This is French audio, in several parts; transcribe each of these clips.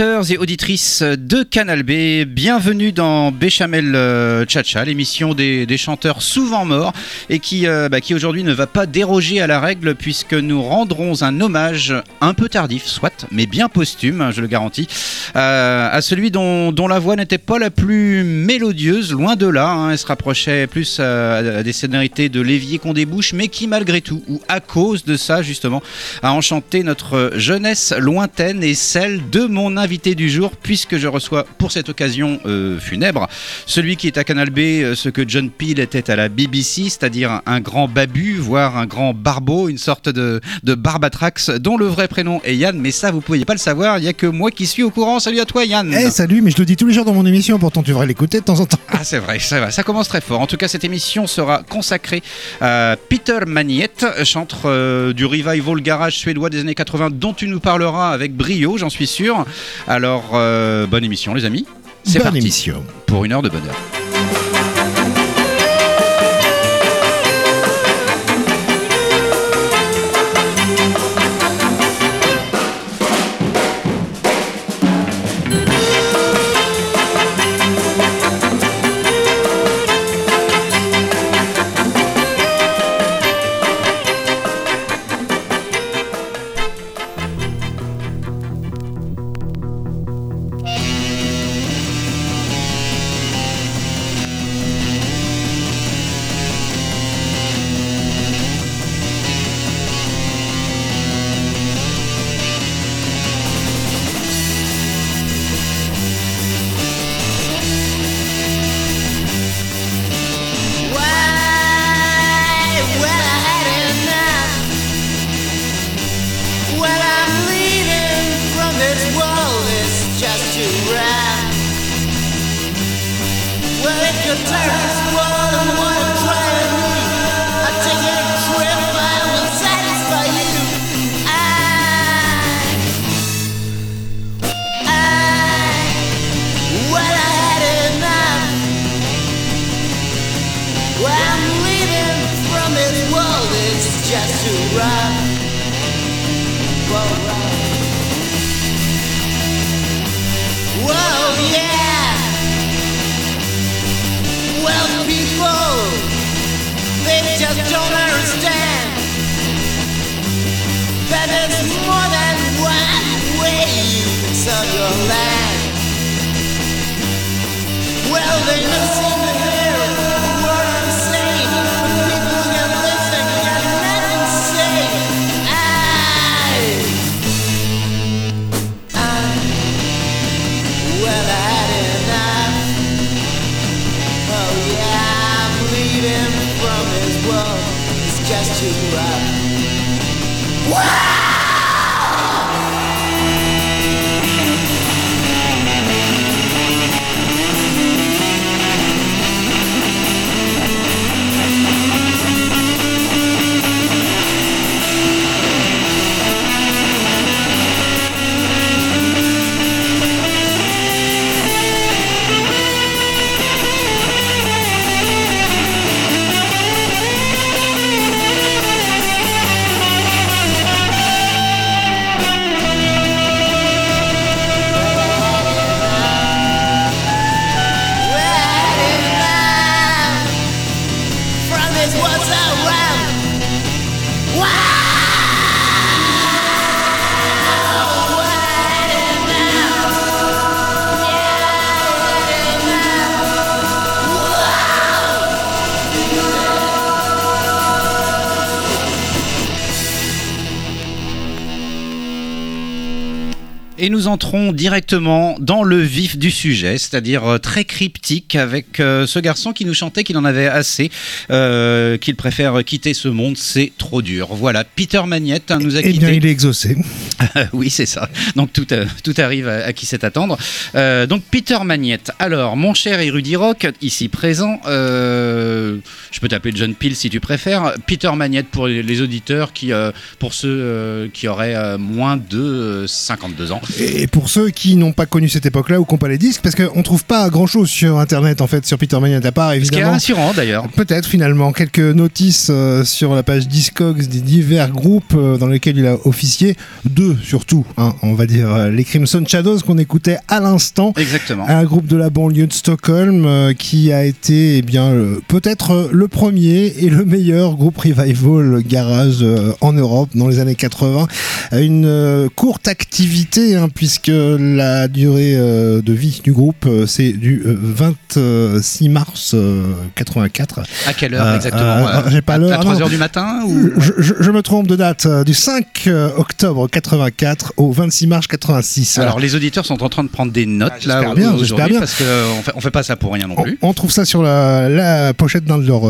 Et auditrices de Canal B, bienvenue dans Béchamel euh, Chacha, l'émission des, chanteurs souvent morts et qui, euh, bah, qui aujourd'hui ne va pas déroger à la règle puisque nous rendrons un hommage un peu tardif, soit, mais bien posthume, hein, je le garantis, euh, à celui dont, dont la voix n'était pas la plus mélodieuse, loin de là, hein, elle se rapprochait plus à des sonorités de l'évier qu'on débouche, mais qui malgré tout, ou à cause de ça justement, a enchanté notre jeunesse lointaine et celle de mon invité du jour, puisque je reçois pour cette occasion euh, funèbre celui qui est à Canal B, euh, ce que John Peel était à la BBC, c'est-à-dire un grand babu, voire un grand barbeau, une sorte de, de barbatrax, dont le vrai prénom est Yann, mais ça vous pouviez pas le savoir, il y a que moi qui suis au courant. Salut à toi Yann Eh salut, mais je le dis tous les jours dans mon émission, pourtant tu devrais l'écouter de temps en temps. Ah c'est vrai, ça va, ça commence très fort. En tout cas, cette émission sera consacrée à Peter Maniette, chanteur euh, du revival garage suédois des années 80 dont tu nous parleras avec brio, j'en suis sûr. Alors, euh, bonne émission les amis. C'est Bonne parti émission. pour une heure de bonheur. just don't understand that there's more than one way to your land. Well, they must. Et nous entrons directement dans le vif du sujet, c'est-à-dire euh, très cryptique avec euh, ce garçon qui nous chantait qu'il en avait assez, euh, qu'il préfère quitter ce monde, c'est trop dur. Voilà, Peter Magnette hein, nous a Eh quittés. bien, il est exaucé. oui, c'est ça. Donc tout, euh, tout arrive à, à qui sait attendre. Euh, donc Peter Magnette. Alors, mon cher érudit rock, ici présent, je peux t'appeler John Peel si tu préfères. Peter Magnette pour les, auditeurs qui, pour ceux qui auraient moins de euh, 52 ans. Et pour ceux qui n'ont pas connu cette époque-là ou qui n'ont pas les disques, parce qu'on trouve pas grand-chose sur Internet, en fait, sur Peter Magnette, à part Ce qui est évidemment. rassurant d'ailleurs. Peut-être finalement quelques notices euh, sur la page Discogs des divers groupes euh, dans lesquels il a officié, deux surtout, hein, on va dire euh, les Crimson Shadows qu'on écoutait à l'instant, Exactement. un groupe de la banlieue de Stockholm qui a été eh bien peut-être le premier et le meilleur groupe revival garage en Europe dans les années 80. Une courte activité hein, puisque la durée euh, de vie du groupe euh, c'est du euh, 26 mars euh, 84. À quelle heure exactement j'ai pas l'heure. À Ah, 3 non. heures du matin ou... Je, je- je me trompe de date, du 5 euh, octobre 84 au 26 mars 86. Voilà. Alors les auditeurs sont en train de prendre des notes Ah, là bien, aujourd'hui parce qu'on fait, on fait pas ça pour rien non On, plus. on trouve ça sur la, la pochette d'un de leurs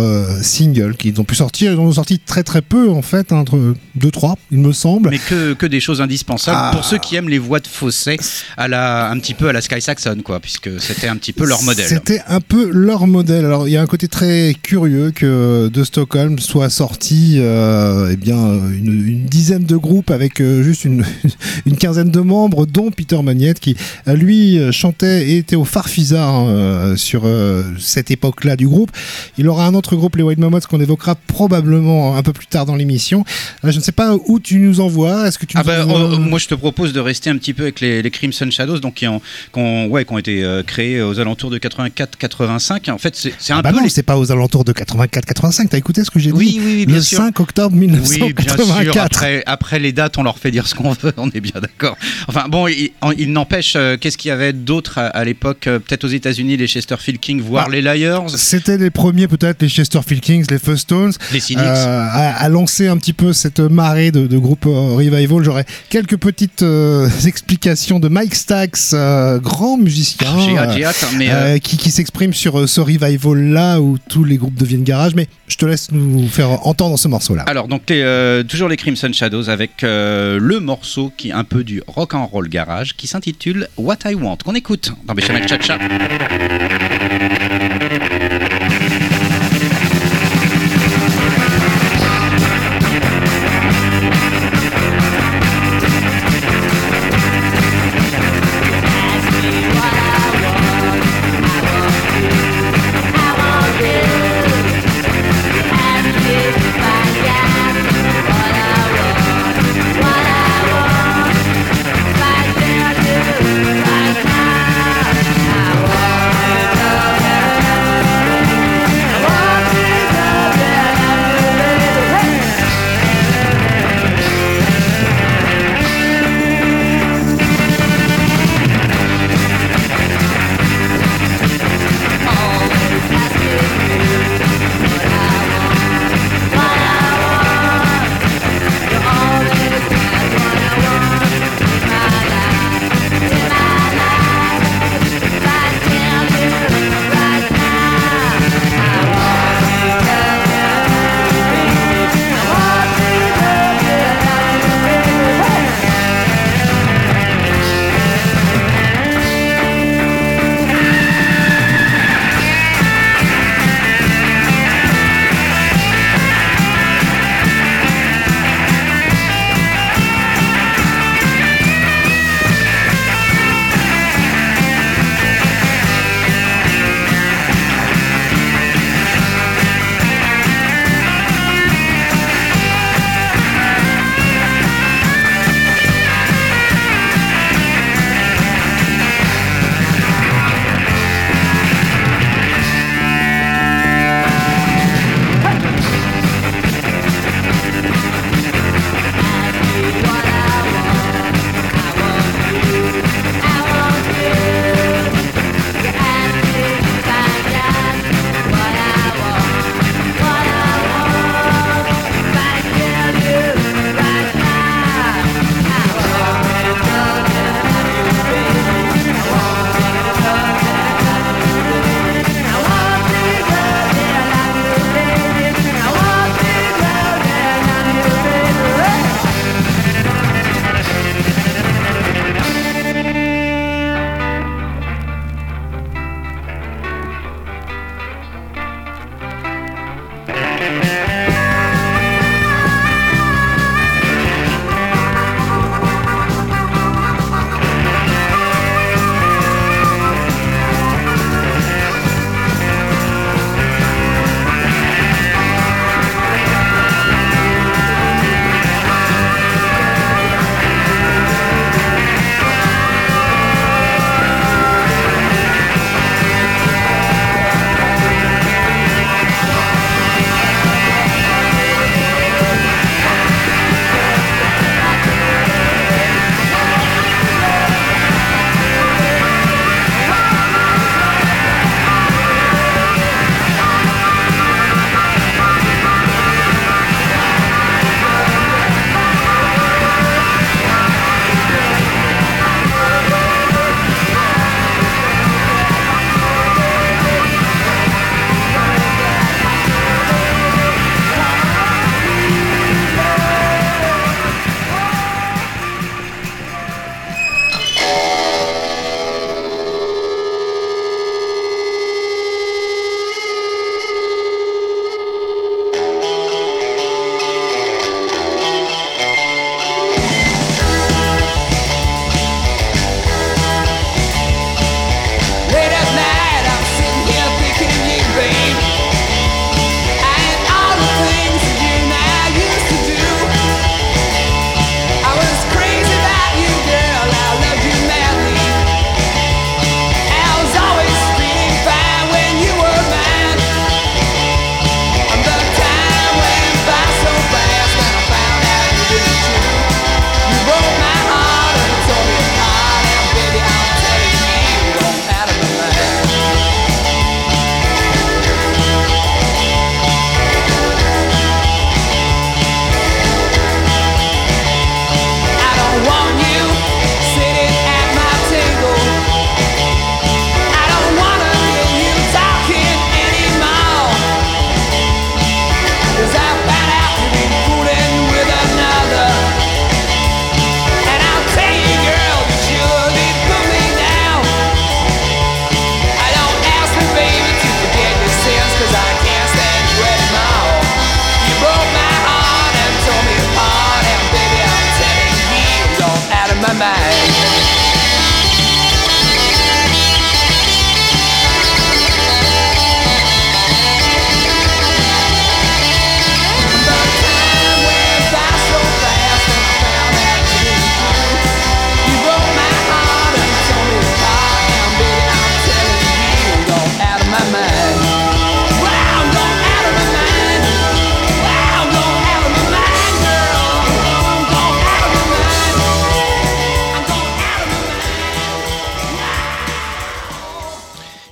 singles qu'ils ont pu sortir. Ils en ont sorti très très peu en fait, hein, entre 2-3 il me semble. Mais que, que des choses indispensables Ah. pour ceux qui aiment les voix de fausset à la, un petit peu à la Sky Saxon, quoi, puisque c'était un petit peu leur modèle. C'était un peu leur modèle. Alors il y a un côté très curieux que de Stockholm soit sorti euh, eh bien une, une dizaine de groupes avec euh, juste une, une quinzaine de membres, dont Peter Magnette qui euh, lui euh, chantait et était au Farfisa hein, sur euh, cette époque-là du groupe. Il aura un autre groupe, les White Mammoths, qu'on évoquera probablement un peu plus tard dans l'émission. Je ne sais pas où tu nous envoies. Est-ce que tu Ah bah, envoies- euh, moi je te propose de rester un petit peu avec les, les Crimson Shadows donc qui ont, qui ont- ouais, qui ont été euh, créés aux alentours de 84-85 en fait c'est un Ah bah peu non, les- c'est pas aux alentours de 84-85. T'as écouté ce que j'ai dit Oui, oui, oui, bien Le sûr. 5 octobre Oui, bien sûr. 1984. Après, après les dates, on leur fait dire ce qu'on veut. On est bien d'accord. Enfin bon, il, n'empêche, euh, qu'est-ce qu'il y avait d'autre à, à l'époque euh, Peut-être aux États-Unis, les Chesterfield Kings, voire Ah. les Liars, C'était les premiers, peut-être, les Chesterfield Kings, les First Stones, les Cynics. à, lancer un petit peu cette marée de, de groupes revival. J'aurais quelques petites explications de Mike Stax, euh, grand musicien. Hâte, euh, j'ai hâte, mais euh, qui, qui s'exprime sur ce revival-là où tous les groupes deviennent garage, mais je te laisse nous faire entendre ce morceau-là. alors donc les, toujours les Crimson Shadows avec le morceau qui est un peu du rock and roll garage qui s'intitule What I Want qu'on écoute dans Béchamel Chacha.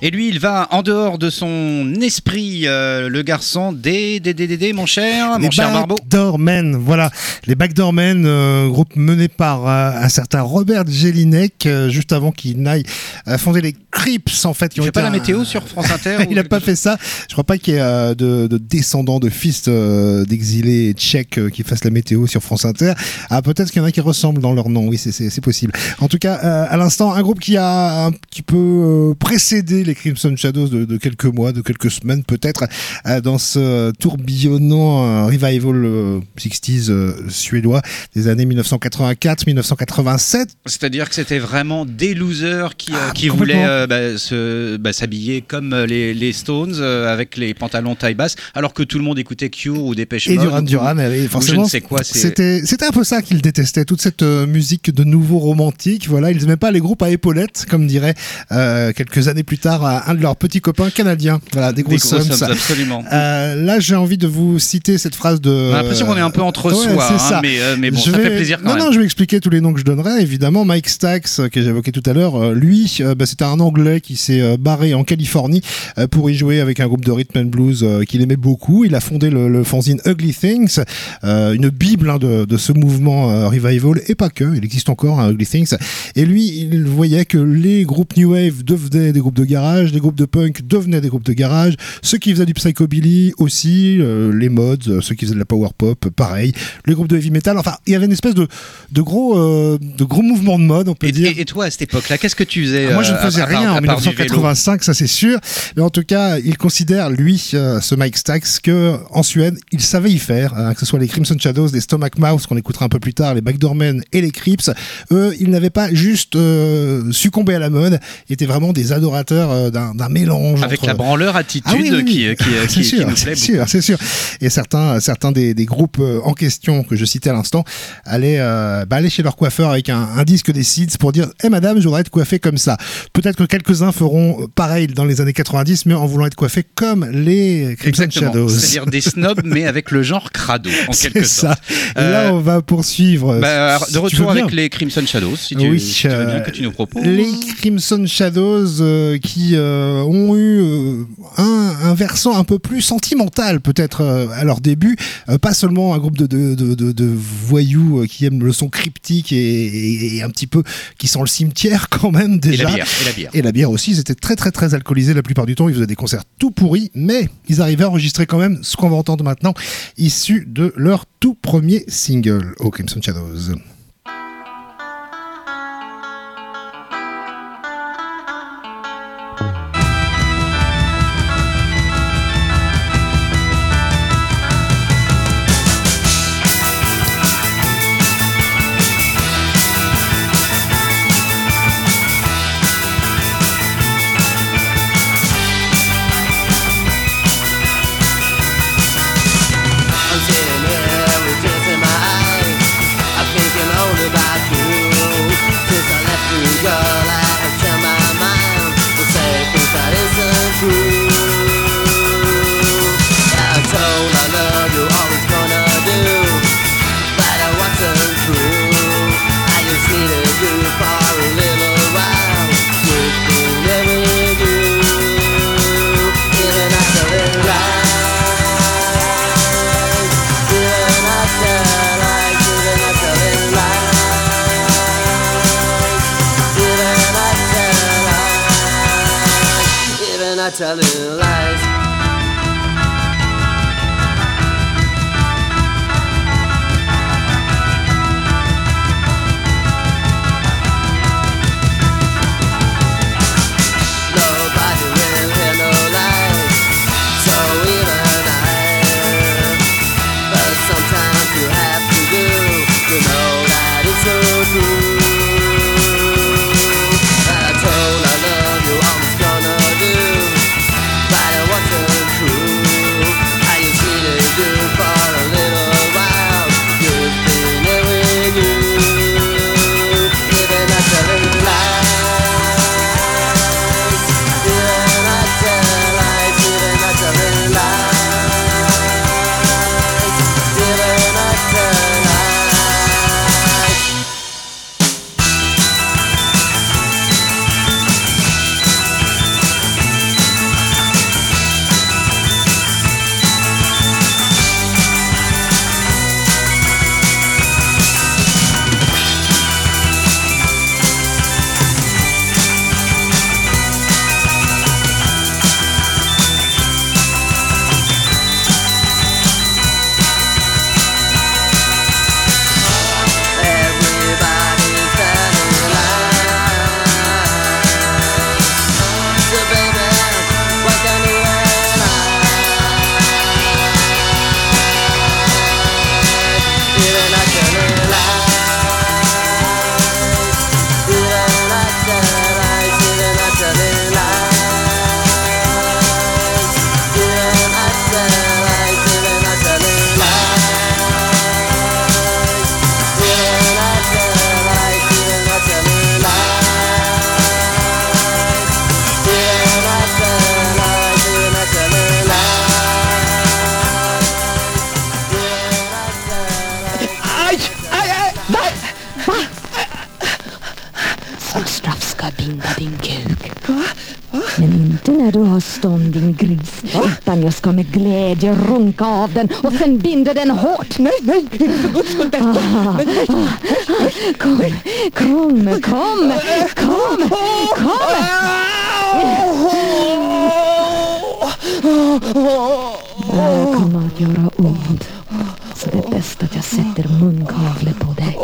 Et lui, il va en dehors de son esprit, euh, le garçon, des, des, des, des, des, mon cher, mon les cher Barbeau. Backdoor Men, voilà. Les Backdoor Men, euh, groupe mené par euh, un certain Robert Jelinek, euh, juste avant qu'il n'aille fonder les Crips, en fait. Il été pas la un- météo sur France Inter il n'a pas fait ça. Je crois pas qu'il y ait de, de descendants de fils d'exilés tchèques qui fassent la météo sur France Inter. Ah, peut-être qu'il y en a qui ressemblent dans leur nom. Oui, c'est- possible. En tout cas, à l'instant, un groupe qui a un petit peu précédé les Crimson Shadows de, de quelques mois, de quelques semaines peut-être, euh, dans ce tourbillonnant euh, revival euh, 60s euh, suédois des années 1984-1987. C'est-à-dire que c'était vraiment des losers qui, Ah, voulaient euh, bah, se- bah, s'habiller comme les, les Stones avec les pantalons taille basse, alors que tout le monde écoutait Cure ou Dépêche Et Mode. Duran ou- Duran, et forcément, c'était un peu ça qu'ils détestaient, toute cette musique de nouveau romantique. Voilà, ils n'aimaient pas les groupes à épaulettes, comme dirait euh, quelques années plus tard un de leurs petits copains canadiens. Voilà, des Des gros sums. sums, absolument. Euh, là, j'ai envie de vous citer cette phrase de. On a l'impression qu'on est un peu entre Ouais, soi, hein, mais, euh, mais bon, Je ça vais- fait plaisir quand non, même. non, je vais expliquer tous les noms que je donnerai. Évidemment, Mike Stax, euh, que j'évoquais tout à l'heure, lui, bah, c'était un Anglais qui s'est barré en Californie pour y jouer avec un groupe de rhythm and blues qu'il aimait beaucoup. Il a fondé le, le fanzine Ugly Things, une bible hein, de, de ce mouvement revival, et pas que. Il existe encore un Ugly Things. Et lui, il voyait que les groupes New Wave devenaient des groupes de garage, des groupes de punk devenaient des groupes de garage, ceux qui faisaient du psychobilly aussi, euh, les mods, euh, ceux qui faisaient de la power pop, pareil, les groupes de heavy metal. Enfin, il y avait une espèce de, de gros, euh, de gros mouvement de mode, on peut Et, dire. et- et toi, à cette époque-là, qu'est-ce que tu faisais Ah, Moi, je ne euh, faisais à rien en à part du vélo 1985, ça c'est sûr. Mais en tout cas, il considère, lui, euh, ce Mike Stax, que en Suède, il savait y faire, hein, que ce soit les Crimson Shadows, les Stomach Mouth, qu'on écoutera un peu plus tard, les Backdoormen et les Crips. Eux, ils n'avaient pas juste euh, succombé à la mode, ils étaient vraiment des adorateurs euh, d'un d'un mélange Avec entre- la branleur attitude ah oui, oui, oui. qui, qui, qui, c'est qui sûr, nous plaît c'est sûr, c'est sûr. Et certains, certains des, des groupes euh, en question que je citais à l'instant allaient, euh, bah, aller chez leur coiffeur avec un, un disque des Seeds pour dire Eh madame, je voudrais être coiffé comme ça. Peut-être que quelques-uns feront pareil dans les années 90, mais en voulant être coiffés comme les Crimson Exactement. Shadows. C'est-à-dire des snobs, mais avec le genre crado, en quelque ça. sorte. Là, Euh, on va poursuivre. Bah, alors, de retour bien. avec les Crimson Shadows, si tu, Oui, si tu veux bien euh, que tu nous proposes. Les Crimson Shadows euh, qui euh, ont eu euh, un, un versant un peu plus sentimental peut-être euh, à leur début, Euh, pas seulement un groupe de, de, de, voyous euh, qui aiment le son cryptique et, et- et un petit peu qui sent le cimetière quand même Et déjà. la bière. Et la bière. Et la bière aussi, ils étaient très très très alcoolisés la plupart du temps, ils faisaient des concerts tout pourris, mais ils arrivaient à enregistrer quand même ce qu'on va entendre maintenant, issu de leur tout premier single aux Crimson Shadows. Jag ska med glädje runka av den och sen binda den hårt. Nej, nej, för guds skull Bertil. Ah, ah, ah. Kom, kom, kom, kom, kom! Det här kommer att göra ont. Så det är bäst att jag sätter munkavle på dig.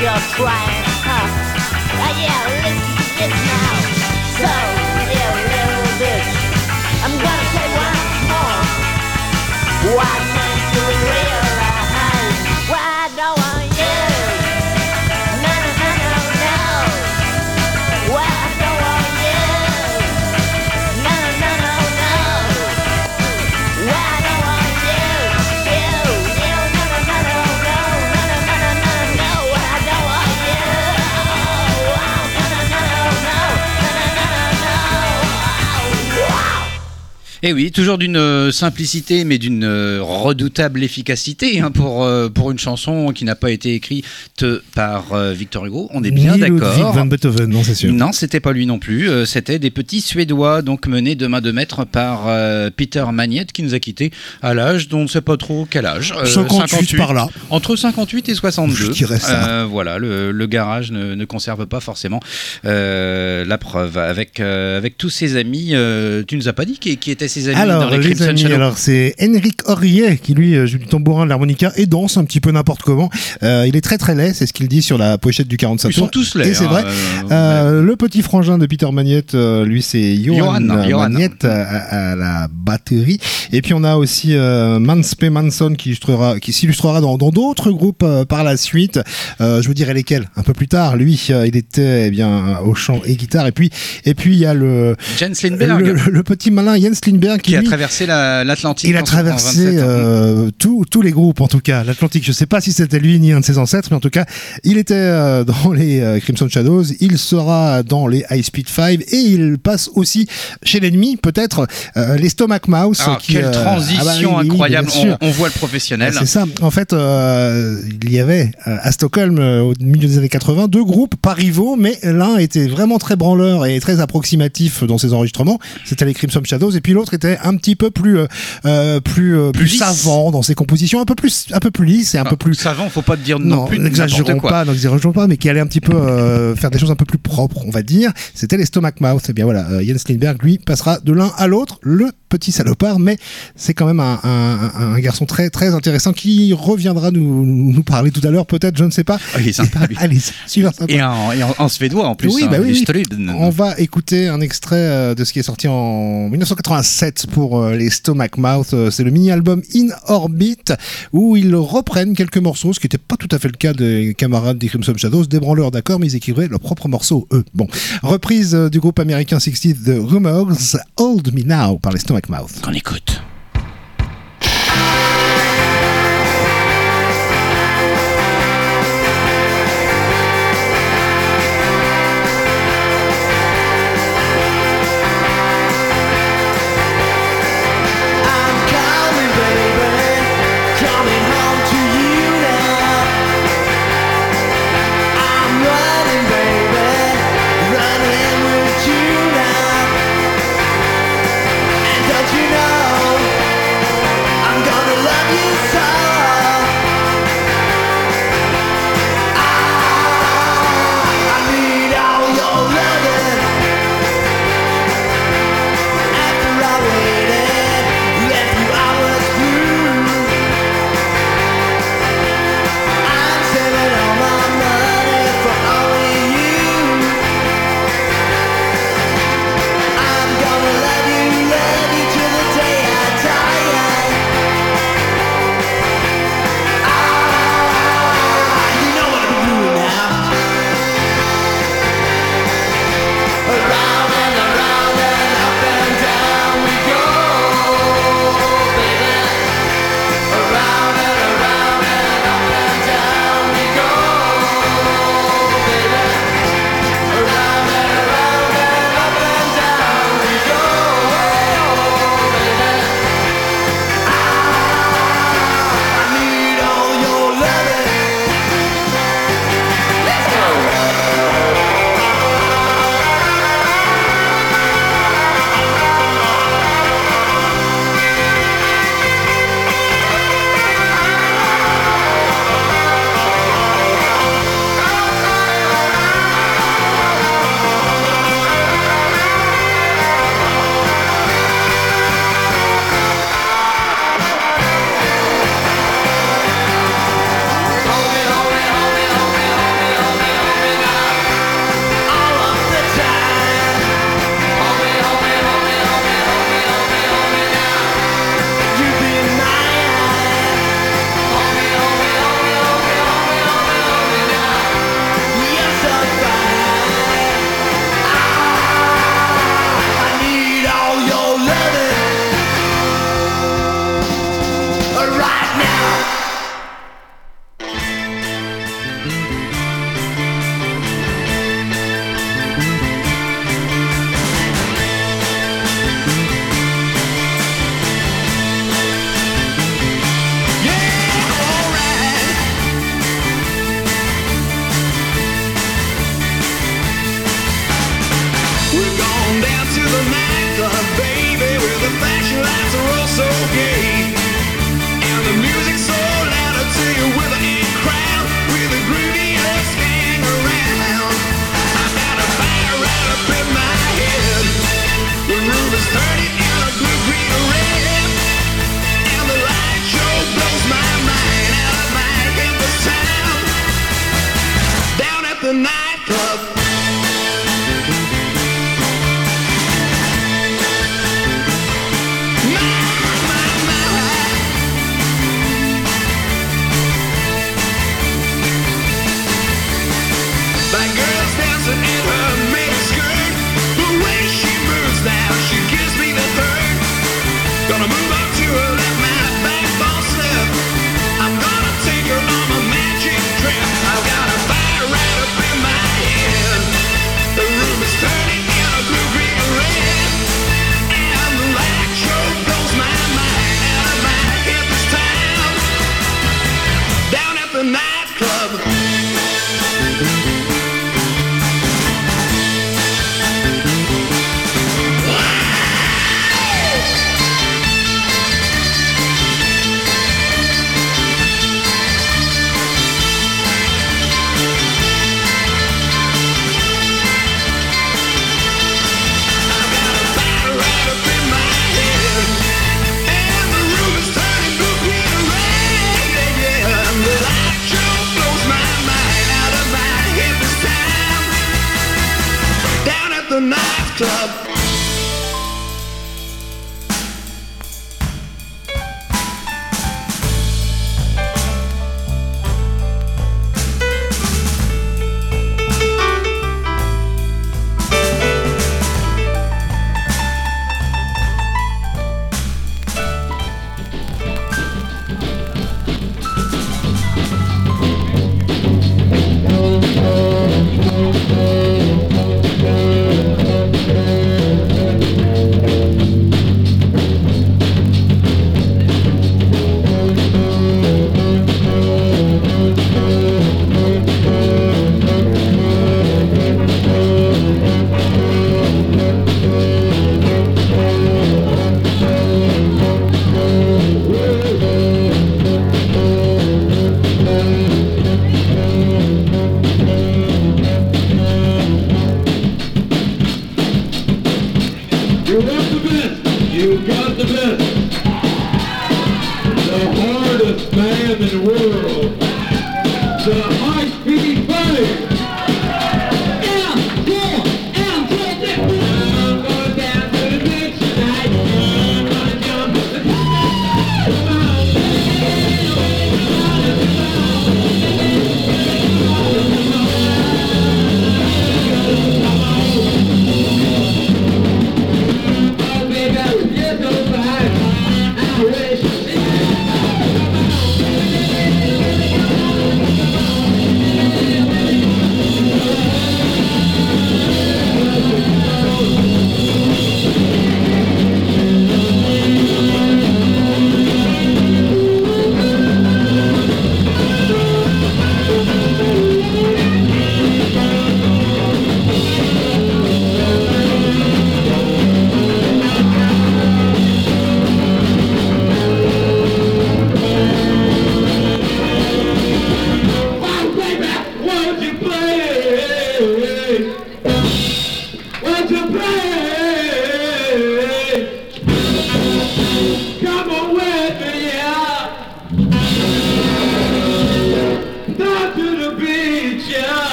you're crying, huh? Oh yeah, listen to this now. So. Et oui, toujours d'une euh, simplicité, mais d'une euh, redoutable efficacité hein, pour, euh, pour une chanson qui n'a pas été écrite par Victor Hugo. On est bien d'accord. van Beethoven, non, c'est sûr. Non, c'était pas lui non plus. C'était des petits Suédois, donc menés de main de maître par euh, Peter Magnette, qui nous a quittés à l'âge dont on ne sait pas trop quel âge. Euh, 58 par là. Entre 58 et 62. Je dirais ça. Euh, voilà, le, le garage ne, ne conserve pas forcément la preuve. Avec, avec tous ses amis, tu nous as pas dit qui, qui étaient ses amis Alors, dans les les Crimson amis, alors c'est Henrik Aurier qui lui euh, joue du tambourin, de l'harmonica et danse un petit peu n'importe comment. Euh, il est très très laid, c'est ce qu'il dit sur la pochette du 45 Ils sont tous laids. Et c'est hein, vrai. euh, Euh, le petit frangin de Peter Magnette, lui c'est Johan. Magnette à, à la batterie. Et puis on a aussi euh, Manspe Manson qui illustrera, qui s'illustrera dans dans d'autres groupes euh, par la suite. Euh, je vous dirai lesquels un peu plus tard. Lui, euh, il était eh bien au chant et guitare. Et puis et puis il y a le Jens Lindberg, le, le petit malin Jens Lindberg qui, qui a lui, traversé la- l'Atlantique. il a en- en 27 traversé euh, tous tous les groupes, en tout cas. L'Atlantique, je sais pas si c'était lui ni un de ses ancêtres, mais en tout cas, il était euh, dans les euh, Crimson Shadows, il sera dans les High Speed 5 et il passe aussi chez l'ennemi, peut-être, euh, les Stomach Mouse. Ah, qui, quelle transition ah bah oui, incroyable. bien. On, on voit le professionnel. C'est ça. En fait, il y avait à Stockholm, au milieu des années 80, deux groupes, pas rivaux, mais l'un était vraiment très branleur et très approximatif dans ses enregistrements. C'était les Crimson Shadows, et puis l'autre était un petit peu plus, euh, euh, plus, euh, Plus plus lisse. savant dans ses compositions, un peu plus, un peu plus lisse et un Ah, peu plus. savant, faut pas te dire non, Non, plus n'exagérons pas, n'exagérons pas, mais qui allait un petit peu euh, faire des choses un peu plus propres, on va dire. C'était les Stomach Mouth. Et bien voilà, euh, Jens Lindberg, lui, passera de l'un à l'autre, le petit salopard, mais c'est quand même un, un- un- garçon très très intéressant qui reviendra nous, nous parler tout à l'heure, peut-être, je ne sais pas. Ah, il est sympa, lui. Allez, super sympa. Et en, et en- en suédois en plus. Oui, hein, bah oui. On va écouter un extrait de ce qui est sorti en 1987 pour euh, les Stomach Mouth. Euh, C'est le mini-album In Orbit où ils reprennent quelques morceaux, ce qui n'était pas tout à fait le cas des camarades des Crimson Shadows, des branleurs d'accord, mais ils écrivaient leurs propres morceaux, eux. Bon, reprise euh, du groupe américain 60 The Rumors, Hold Me Now par les Stomach Mouth. Qu'on écoute.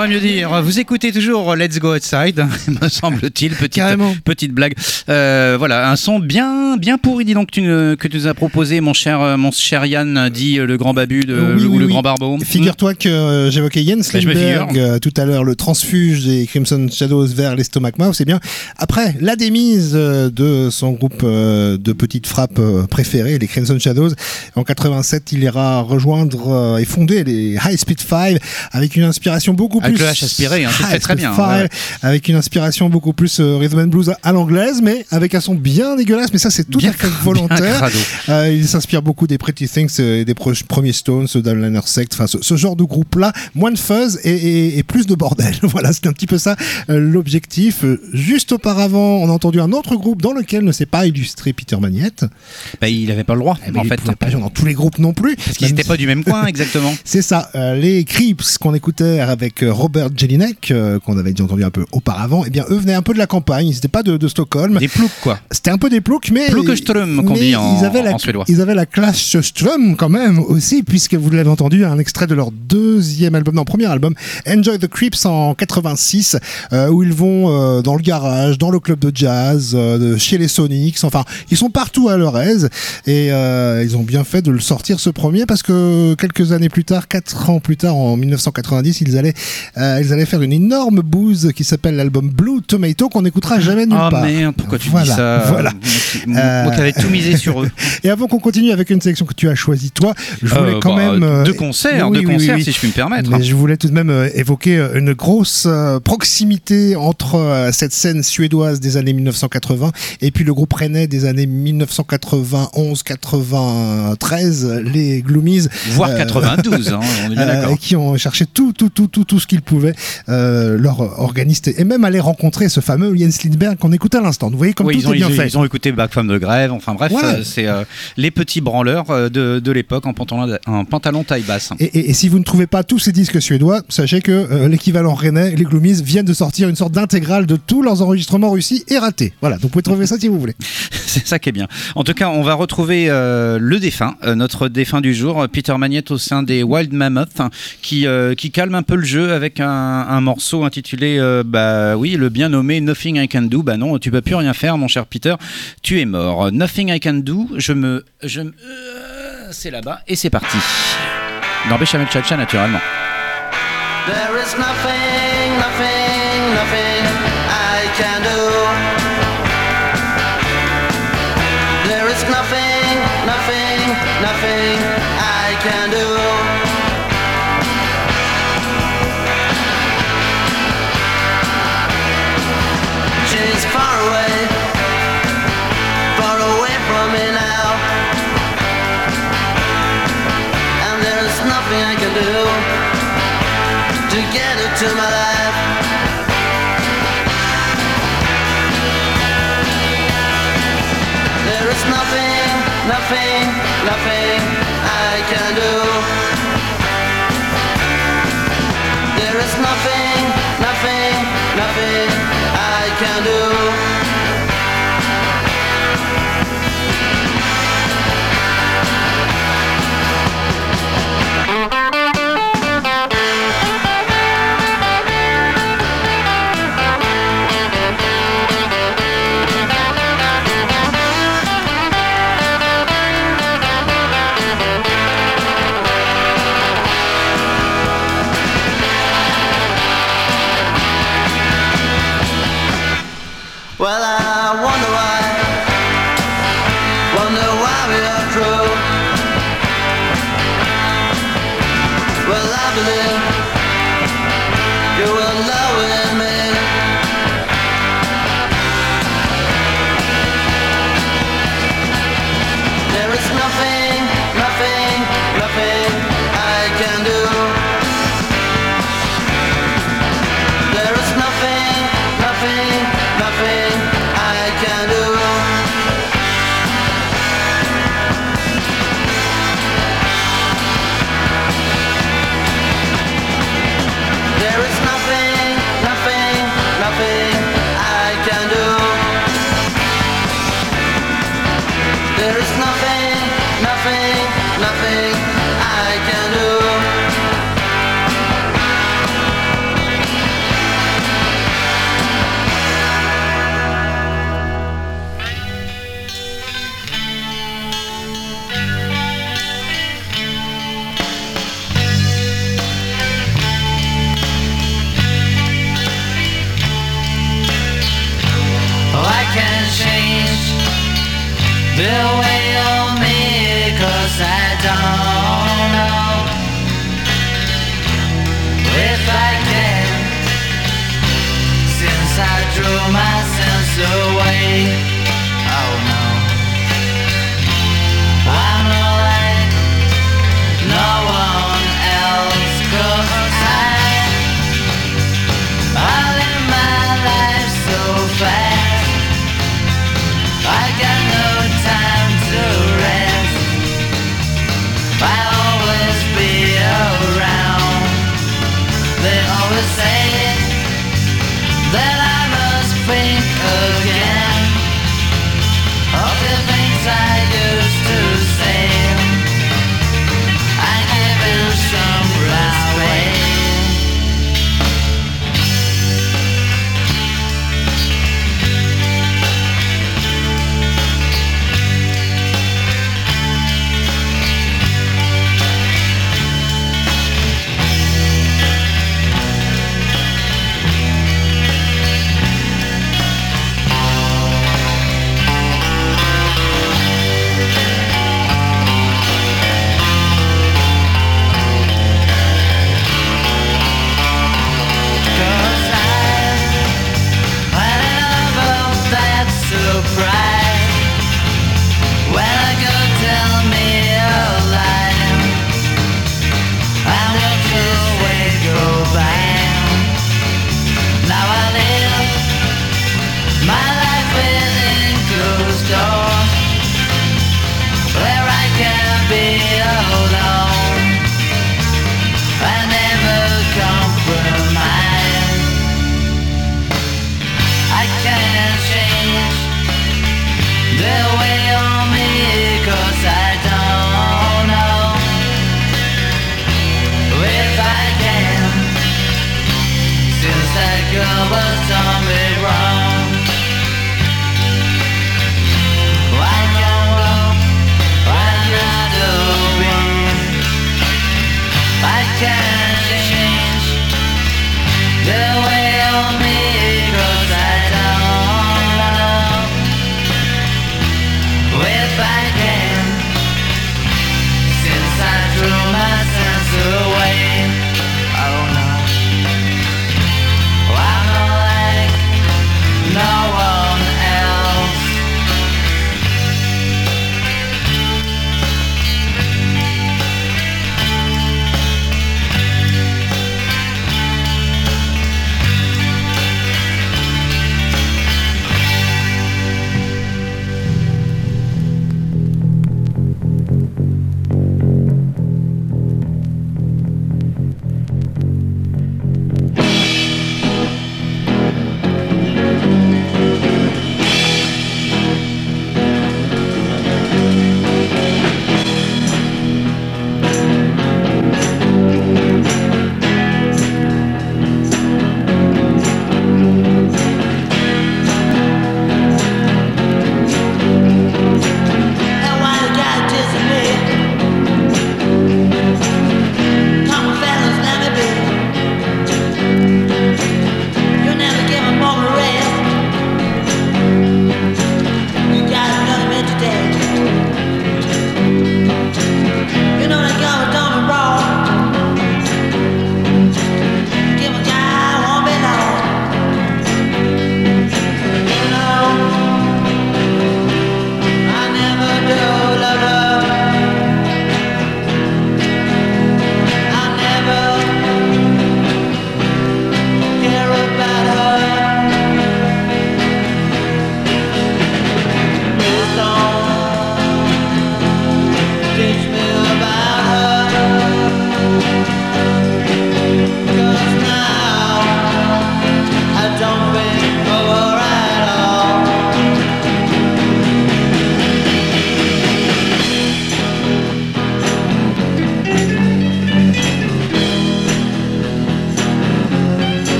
Saurait mieux dire. Vous écoutez toujours Let's Go Outside, me semble-t-il. Petite, petite blague. Euh, voilà, un son bien, bien pourri, dis donc, que tu, ne- que tu nous as proposé, mon cher, euh, mon cher Yann, dit euh, le grand babu de, Oui, le, ou oui, le oui. grand barbeau. Figure-toi que euh, j'évoquais Jens Bah, je me Lindberg figure. euh, tout à l'heure, le transfuge des Crimson Shadows vers les Stomach Mouth, c'est bien. Après la démise euh, de son groupe euh, de petites frappes euh, préférées, les Crimson Shadows, en 87, il ira rejoindre euh, et fonder les High Speed 5 avec une inspiration beaucoup Avec plus. le H aspiré, hein, c'est Ah, très, c'est bien, ouais. Avec une inspiration beaucoup plus euh, rhythm and blues à l'anglaise, mais avec un son bien dégueulasse. Mais ça, c'est tout Bien à fait volontaire. Euh, il s'inspire beaucoup des Pretty Things euh, et des premiers Stones, de Liner Sect, enfin ce, ce genre de groupe-là, moins de fuzz et, et- et plus de bordel. voilà, c'était un petit peu ça euh, l'objectif. Euh, Juste auparavant, on a entendu un autre groupe dans lequel ne s'est pas illustré Peter Magnette. Bah, il avait pas le droit, Eh ben, en il fait. pouvait pas dans tous les groupes non plus. Parce qu'ils n'étaient pas du même coin, exactement. c'est ça, euh, les Creeps qu'on écoutait avec euh, Robert Jelinek, euh, qu'on avait déjà entendu un peu auparavant, eh bien eux venaient un peu de la campagne, ils n'étaient pas de, de Stockholm. Des ploucs, quoi. C'était un peu des ploucs, mais. Ploukeström, qu'on dit en- ils avaient la, en suédois. Ils avaient la classe Ström quand même aussi, puisque vous l'avez entendu, un extrait de leur deuxième album, non, premier album, Enjoy the Creeps en 86, euh, où ils vont euh, dans le garage, dans le club de jazz, euh, chez les Sonics, enfin, ils sont partout à leur aise, et euh, ils ont bien fait de le sortir ce premier, parce que quelques années plus tard, quatre ans plus tard, en 1990, ils allaient, euh, ils allaient faire une énorme bouse qui s'appelle l'album Blue Tomato, qu'on n'écoutera jamais nulle Ah part. merde, pourquoi tu Voilà, dis ça Voilà. Qui- Moi Euh, qui avais tout misé sur eux. Et avant qu'on continue avec une sélection que tu as choisie toi, je voulais Euh, quand bah, même euh, deux concerts, oui, deux oui, concerts, oui, si je puis me permettre. Mais je voulais tout de même euh, évoquer euh, une grosse euh, proximité entre euh, cette scène suédoise des années 1980 et puis le groupe rennais des années 1991-93, les Gloomies. Voire euh, 92, hein, on est bien euh, qui ont cherché tout, tout, tout, tout, tout ce qu'ils pouvaient, euh, leur organiste, et même aller rencontrer ce fameux Jens Lindberg qu'on écoutait à l'instant. Vous voyez comme Oui, tout ils, ont, est bien ils, fait. ils ont écouté Back Femme de Grève, enfin bref, Voilà. euh, c'est euh, les petits branleurs de, de l'époque en pantalon, en pantalon taille basse. Et, et- et si vous ne trouvez pas tous ces disques suédois, sachez que l'équivalent rennais, les Gloomies, viennent de sortir une sorte d'intégrale de tous leurs enregistrements réussis et ratés. Voilà, donc vous pouvez trouver ça si vous voulez. C'est ça qui est bien. En tout cas, on va retrouver le défunt, notre défunt du jour, Peter Magnette au sein des Wild Mammoth, hein, qui, qui calme un peu le jeu avec un, morceau intitulé, euh, bah oui, le bien nommé Nothing I Can Do. Bah non, tu peux plus rien faire, mon cher Peter, tu es mort. Nothing I Can Do, je me. Je me euh, c'est là-bas, et c'est parti. Dans Béchamel Chacha, naturellement. There is nothing, sorry I drove. Well, I believe you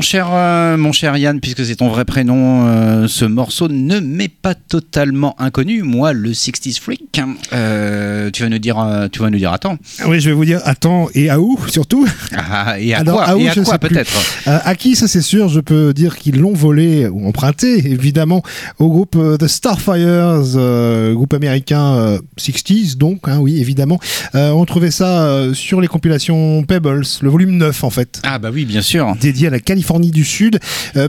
cher, euh, mon cher Yann, puisque c'est ton vrai prénom, euh, ce morceau ne m'est pas totalement inconnu. Moi, le 60s freak, hein, euh, tu vas nous dire, euh, tu vas nous dire, attends. Oui, je vais vous dire attends et à où surtout. Ah, et à Alors, quoi, à où, et à je quoi sais plus. peut-être? Euh, à qui, ça c'est sûr, je peux dire qu'ils l'ont volé ou emprunté, évidemment, au groupe The Starfires, groupe américain euh, 60s, donc, hein, oui, évidemment. On trouvait ça sur les compilations Pebbles, le volume 9 en fait. Ah bah oui, bien sûr. dédié à la Californie du Sud,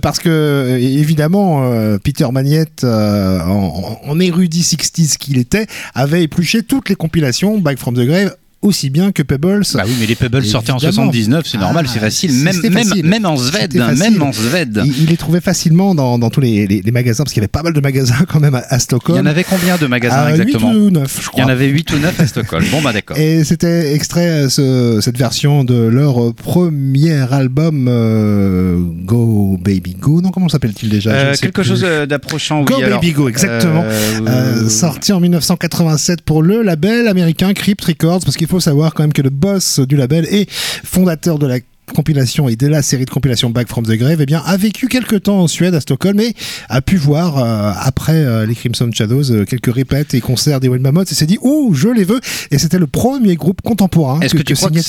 parce que évidemment Peter Magnette, en, en érudit 60s qu'il était, avait épluché toutes les compilations Back from the Grave aussi bien que Pebbles. Bah oui, mais les Pebbles sortaient en Évidemment. 79, c'est normal, Ah, c'est facile. Même, même, facile. même en Sved, facile. même en Sved. Il, il les trouvait facilement dans, dans tous les, les- les magasins, parce qu'il y avait pas mal de magasins quand même à, à Il Stockholm. y en avait combien de magasins Ah, exactement huit ou 9, je Il y crois. en avait 8 ou 9 à Stockholm. Bon, bah d'accord. Et c'était extrait euh, ce- cette version de leur premier album euh, Go Baby Go. Non, comment s'appelle-t-il déjà? Euh, quelque plus. chose euh, d'approchant, oui. Go alors, Baby Go, exactement. euh, Euh, sorti en 1987 pour le label américain Crypt Records, parce qu'il faut savoir quand même que le boss du label et fondateur de la compilation et de la série de compilations Back from the Grave, eh bien, a vécu quelques temps en Suède, à Stockholm, et a pu voir, euh, après euh, les Crimson Shadows, euh, quelques répètes et concerts des Wild Mammoths, et s'est dit, oh, je les veux, et c'était le premier groupe contemporain Est-ce que, tu crois que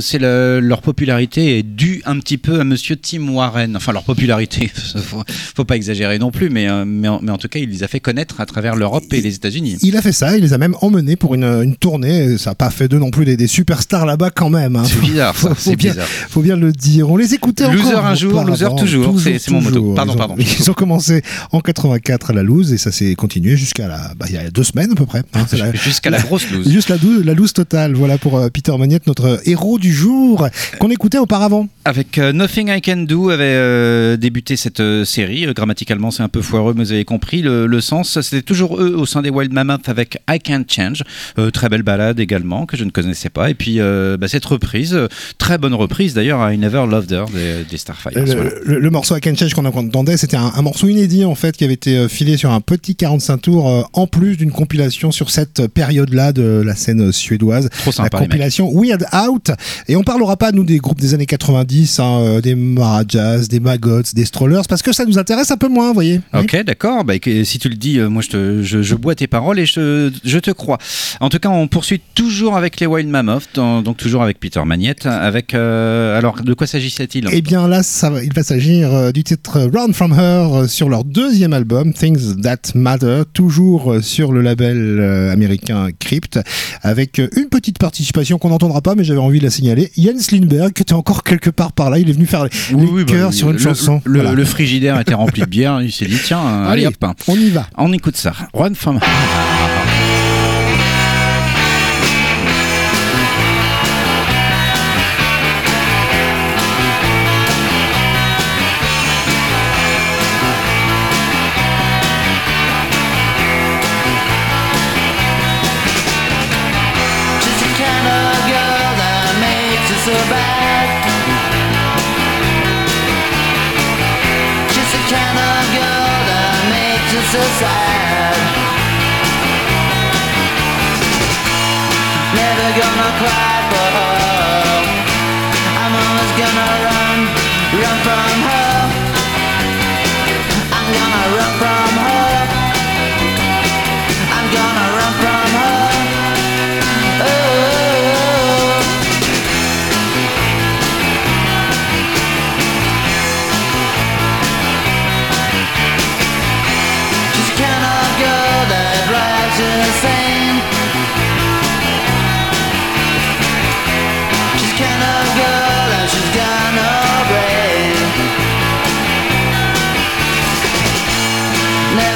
c'est le- leur popularité est due un petit peu à Monsieur Tim Warren? Enfin, leur popularité, faut, faut pas exagérer non plus, mais, mais, en, mais en tout cas, il les a fait connaître à travers l'Europe et les États-Unis. Il a fait ça, il les a même emmenés pour une, une tournée. Ça n'a pas fait d'eux non plus des, des superstars là-bas quand même. hein. C'est bizarre, c'est bizarre. Faut bien le dire. On les écoutait encore. Loser un jour, loser toujours. C'est- mon motto. Pardon, ils ont, pardon. Ils ont commencé en 84 à la loose et ça s'est continué jusqu'à la, bah, il y a deux semaines à peu près. hein. La- Jusqu'à la grosse loose. Juste la, la loose totale. Voilà pour euh, Peter Magnette, notre héros du jour qu'on écoutait auparavant. Avec euh, Nothing I Can Do avait euh, débuté cette euh, série. Euh, grammaticalement, c'est un peu foireux, mais vous avez compris le, le sens. C'était toujours eux au sein des Wild Mammoth avec I Can't Change. Euh, très belle balade également, que je ne connaissais pas. Et puis, euh, bah, cette reprise, euh, très bonne reprise d'ailleurs, I Never Loved Her des, des Starfire. Le, Voilà. le- le morceau I Can Change qu'on entendait, c'était un, un morceau inédit en fait qui avait été euh, filé sur un petit 45 tours euh, en plus d'une compilation sur cette période-là de la scène suédoise. Trop la sympa, mecs. compilation Weird Out. Et on parlera pas, nous, des groupes des années 90, hein, euh, des Marajas, des Maggots, des Strollers, parce que ça nous intéresse un peu moins, vous voyez. Ok, d'accord. Bah, si tu le dis, euh, moi je, te, je, je bois tes paroles et je, te- je te crois. En tout cas, on poursuit toujours avec les Wild Mammoth, dans- donc toujours avec Peter Magnette. Avec, euh, alors, de quoi s'agissait-il Et bien là, ça, il va s'agir euh, du titre Run From Her euh, sur leur deuxième album, Things That Matter, toujours euh, sur le label euh, américain Crypt, avec euh, une petite participation qu'on n'entendra pas, mais j'avais envie de la signaler. Jens Lindberg, qui était encore quelque part par là, il est venu faire les, Oui, bah, sur une le- chanson. Le, Voilà. le frigidaire était rempli de bière. Il s'est dit tiens, euh, allez, Allez, hop. on y va. On écoute ça. Run from. She's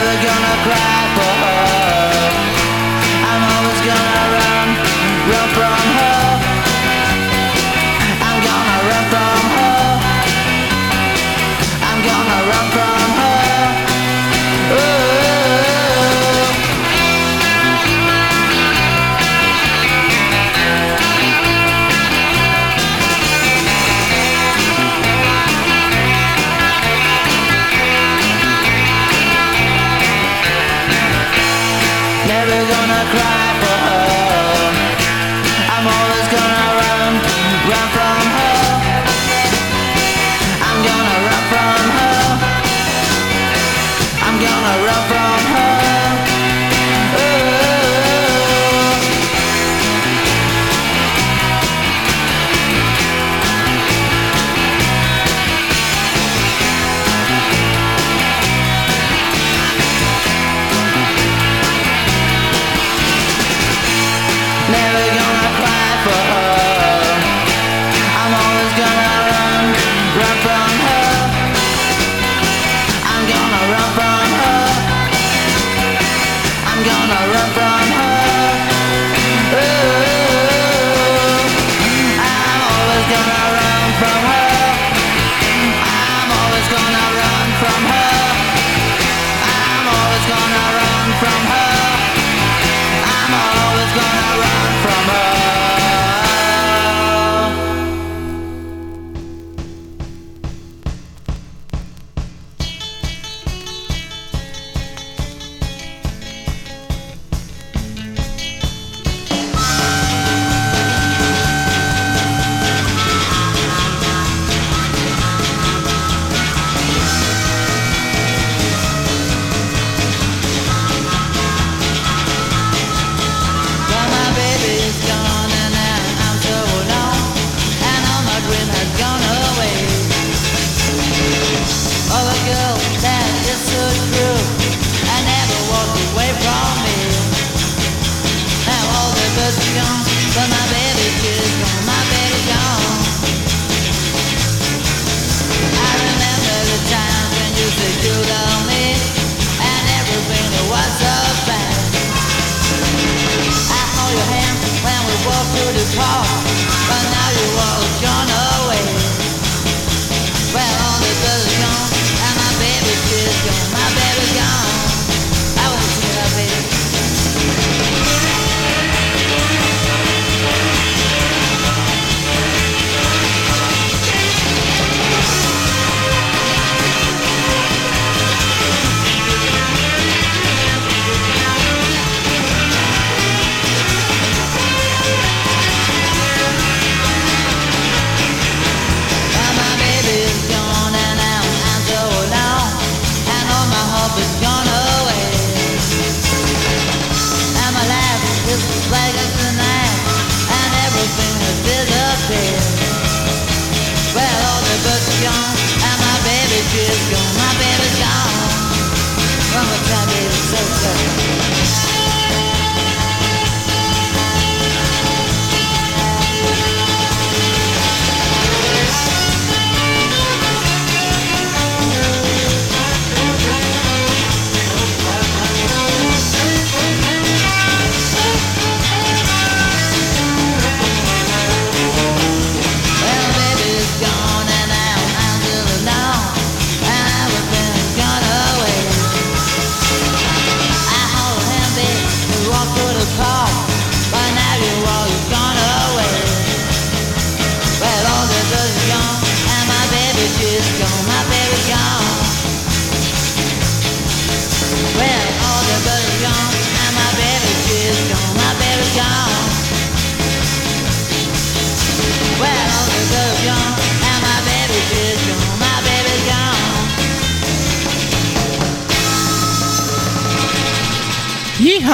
Gonna cry for her.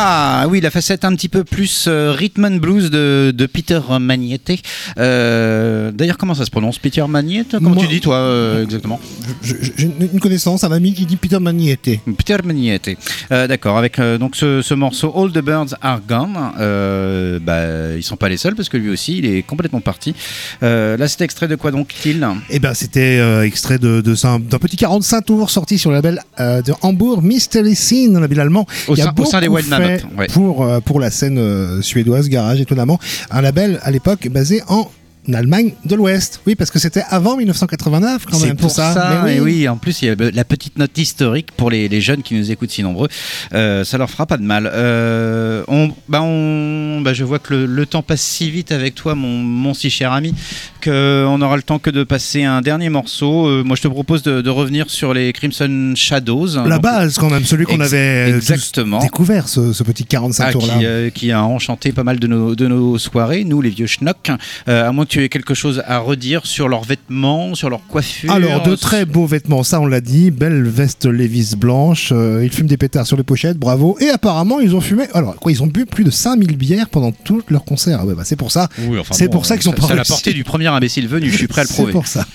Yeeha Oui, la facette un petit peu plus euh, rhythm and blues de, de Peter Magnetti. Euh, D'ailleurs, comment ça se prononce Peter Magnetti? Comment Moi- tu dis, toi, euh, exactement? J'ai une connaissance, un ami qui dit Peter Magnetti. Peter Magnetti. Euh, D'accord, avec donc ce, ce morceau All the Birds Are Gone. Bah, ils sont pas les seuls parce que lui aussi, il est complètement parti. Là, c'est extrait de quoi donc, Till Eh ben, c'était extrait de, de d'un petit 45 tours sorti sur le label de Hambourg, Mystery Scene, un label allemand. Au sein- au sein des Wild Mammoth, pour, euh, pour la scène euh, suédoise, garage étonnamment. Un label à l'époque basé en Allemagne de l'Ouest. Oui, parce que c'était avant 1989 quand C'est même pour tout ça. ça, Mais et oui, en plus, il y a la petite note historique pour les, les jeunes qui nous écoutent si nombreux. Euh, ça leur fera pas de mal. Euh, on, bah on, bah je vois que le, le temps passe si vite avec toi, mon, mon si cher ami, qu'on aura le temps que de passer un dernier morceau. Euh, moi, je te propose de, de revenir sur les Crimson Shadows. La Donc, base quand même, celui qu'on avait exactement. découvert, ce, ce petit 45 Ah, tours là. qui, euh, qui a enchanté pas mal de nos, de nos soirées, nous les vieux schnocks. À moins que tu aies quelque chose à redire sur leurs vêtements, sur leur coiffure. Alors, de très beaux vêtements, ça on l'a dit, belle veste Levis blanche, euh, ils fument des pétards sur les pochettes, bravo. Et apparemment, ils ont fumé, alors quoi, ils ont bu plus de 5000 bières pendant tout leur concert. Ah ouais, bah, c'est pour ça. Oui, enfin c'est bon, pour ça qu'ils ont ça, pas ça l'a réussi. porté du premier imbécile venu, je suis prêt à le C'est prouver. pour ça.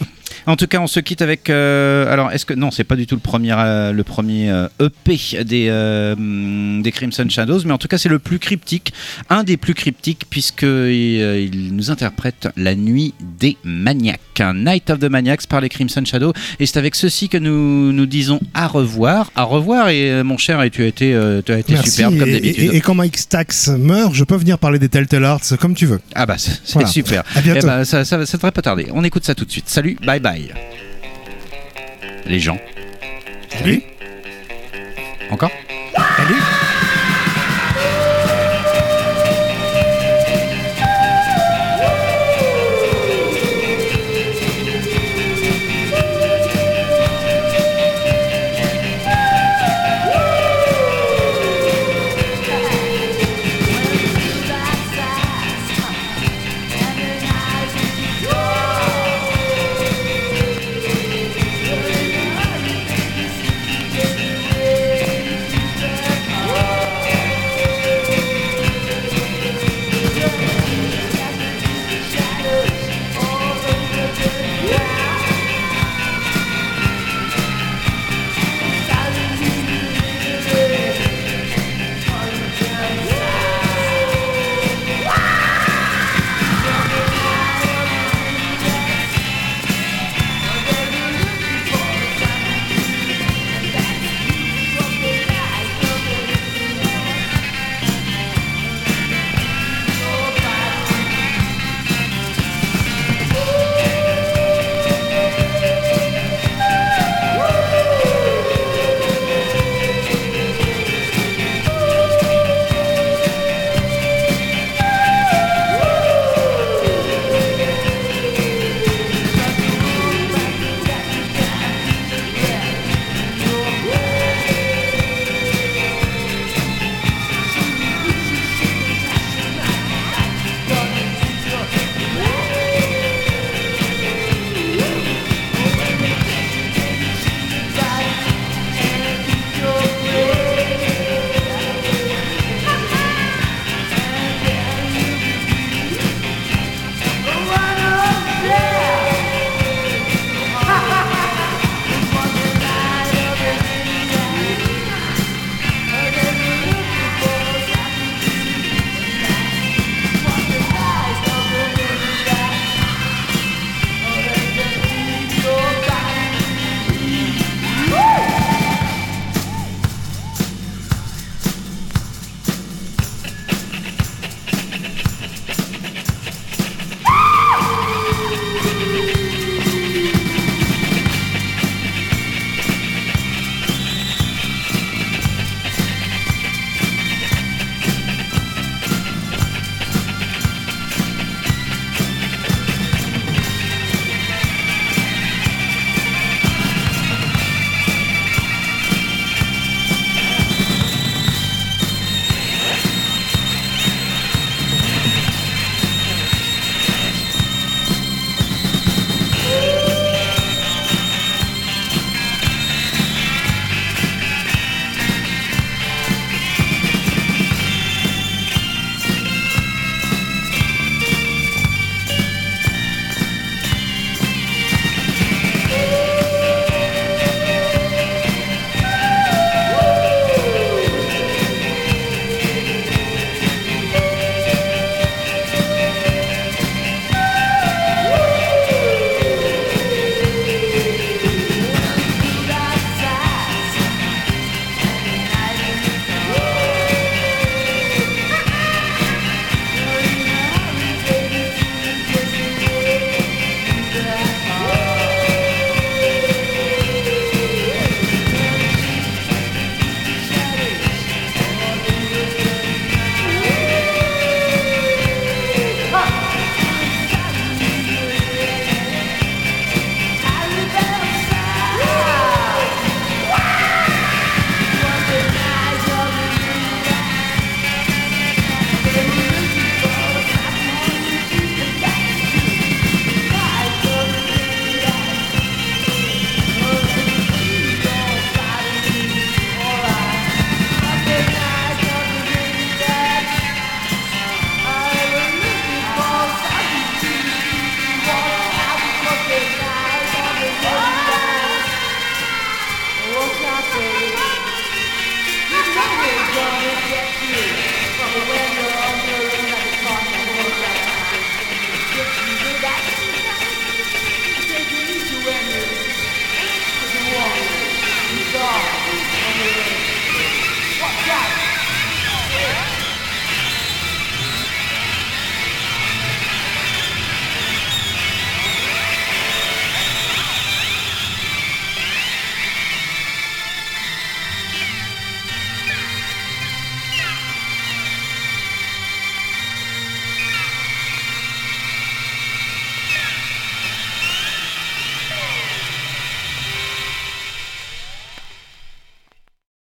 En tout cas, on se quitte avec. euh, alors, est-ce que non, c'est pas du tout le premier, euh, le premier euh, EP des euh, hum, des Crimson Shadows, mais en tout cas, c'est le plus cryptique, un des plus cryptiques, puisque euh, il nous interprète la nuit des maniaques, un Night of the Maniacs par les Crimson Shadows, et c'est avec ceci que nous nous disons à revoir, à revoir. Et mon cher, et tu as été, tu as été Merci. superbe comme d'habitude. et- et quand Mike Stax meurt, je peux venir parler des Telltale Arts comme tu veux. Ah bah c'est Voilà. super. À bientôt. Eh ben, ça, ça, ça devrait pas tarder. On écoute ça tout de suite. Salut, bye bye. Les gens. Salut. Encore Salut.